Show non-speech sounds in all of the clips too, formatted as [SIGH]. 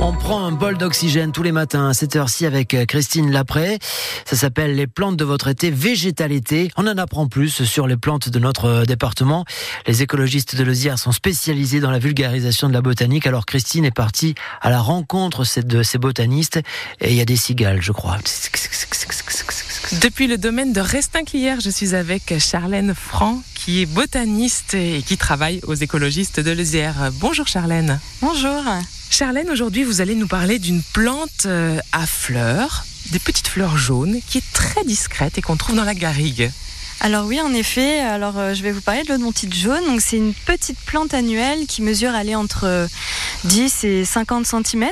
On prend un bol d'oxygène tous les matins à cette heure-ci avec euh, Christine Lapré. Ça s'appelle les plantes de votre été, végétal été. On en apprend plus sur les plantes de notre euh, département. Les écologistes de Lozière sont spécialisés dans la vulgarisation de la botanique. Alors Christine est partie à la rencontre de ces botanistes et il y a des cigales, je crois. Depuis le domaine de Restinclière, je suis avec Charlène Franc, qui est botaniste et qui travaille aux écologistes de Lozière. Bonjour Charlène. Bonjour. Charlène, aujourd'hui vous allez nous parler d'une plante euh, à fleurs, des petites fleurs jaunes, qui est très discrète et qu'on trouve dans la garrigue. Alors oui, en effet. Alors euh, je vais vous parler de l'odontite jaune. Donc c'est une petite plante annuelle qui mesure aller entre 10 et 50 cm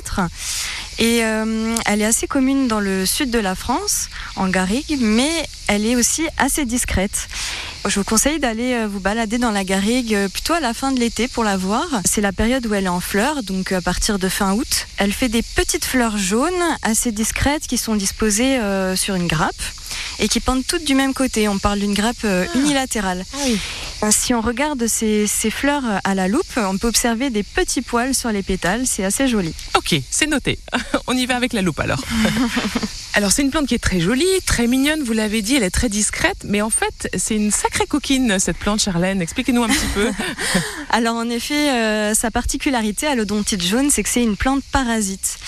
et euh, elle est assez commune dans le sud de la France, en garrigue, mais elle est aussi assez discrète. Je vous conseille d'aller euh, vous balader dans la garrigue euh, plutôt à la fin de l'été pour la voir. C'est la période où elle est en fleurs, donc à partir de fin août. Elle fait des petites fleurs jaunes assez discrètes qui sont disposées sur une grappe et qui pendent toutes du même côté. On parle d'une grappe ah. unilatérale. Ah si on regarde ces, ces, fleurs à la loupe, on peut observer des petits poils sur les pétales. C'est assez joli. Ok, c'est noté. [LAUGHS] On y va avec la loupe alors. [LAUGHS] Alors c'est une plante qui est très jolie, très mignonne, vous l'avez dit, elle est très discrète, mais en fait c'est une sacrée coquine cette plante Charlène, expliquez-nous un petit peu. [LAUGHS] Alors en effet, euh, sa particularité à l'odontite jaune, c'est que c'est une plante parasite.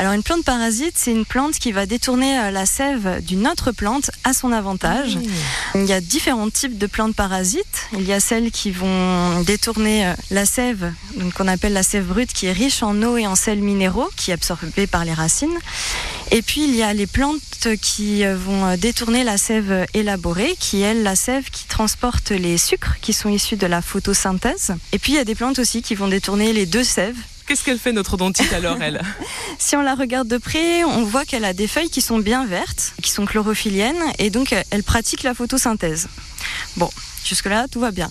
Alors une plante parasite, c'est une plante qui va détourner euh, la sève d'une autre plante à son avantage. Ah Il y a différents types de plantes parasites. Il y a celles qui vont détourner euh, la sève, qu'on appelle la sève brute, qui est riche en eau et en sels minéraux, qui est absorbée par les racines. Et puis il y a les plantes qui euh, vont détourner la sève élaborée, qui est la sève qui transporte les sucres qui sont issus de la photosynthèse. Et puis il y a des plantes aussi qui vont détourner les deux sèves. Qu'est-ce qu'elle fait notre odontite alors elle? [LAUGHS] Si on la regarde de près, on voit qu'elle a des feuilles qui sont bien vertes, qui sont chlorophylliennes, et donc elle pratique la photosynthèse. Bon, jusque-là, tout va bien.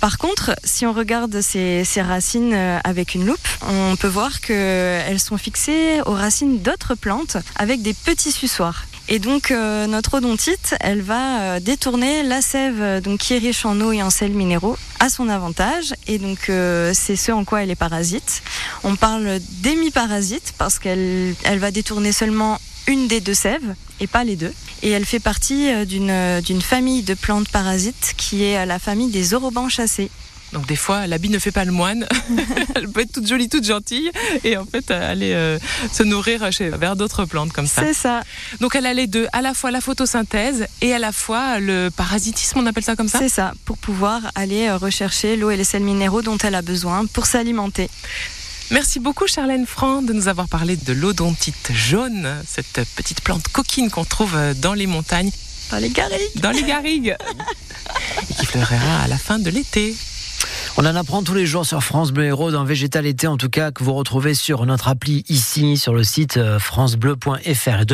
Par contre, si on regarde ces, racines euh, avec une loupe, on peut voir qu'elles sont fixées aux racines d'autres plantes avec des petits suçoirs. Et donc euh, notre odontite, elle va euh, détourner la sève donc qui est riche en eau et en sels minéraux à son avantage. Et donc c'est ce en quoi elle est parasite. On parle d'hémiparasite parce qu'elle elle va détourner seulement une des deux sèves et pas les deux. Et elle fait partie euh, euh, d'une famille de plantes parasites qui est la famille des orobans chassés. Donc des fois, l'habit ne fait pas le moine. [LAUGHS] elle peut être toute jolie, toute gentille, et en fait aller euh, se nourrir chez, vers d'autres plantes comme ça. C'est ça. Donc elle a les deux, à la fois la photosynthèse et à la fois le parasitisme, on appelle ça comme ça. C'est ça, pour pouvoir aller rechercher l'eau et les sels minéraux dont elle a besoin pour s'alimenter. Merci beaucoup Charlène Franc de nous avoir parlé de l'odontite jaune, cette petite plante coquine qu'on trouve dans les montagnes. Dans les garrigues. Dans les garrigues. [LAUGHS] et qui fleurira à la fin de l'été. On en apprend tous les jours sur France Bleu Héros dans Végétal été en tout cas que vous retrouvez sur notre appli ici sur le site euh, francebleu.fr.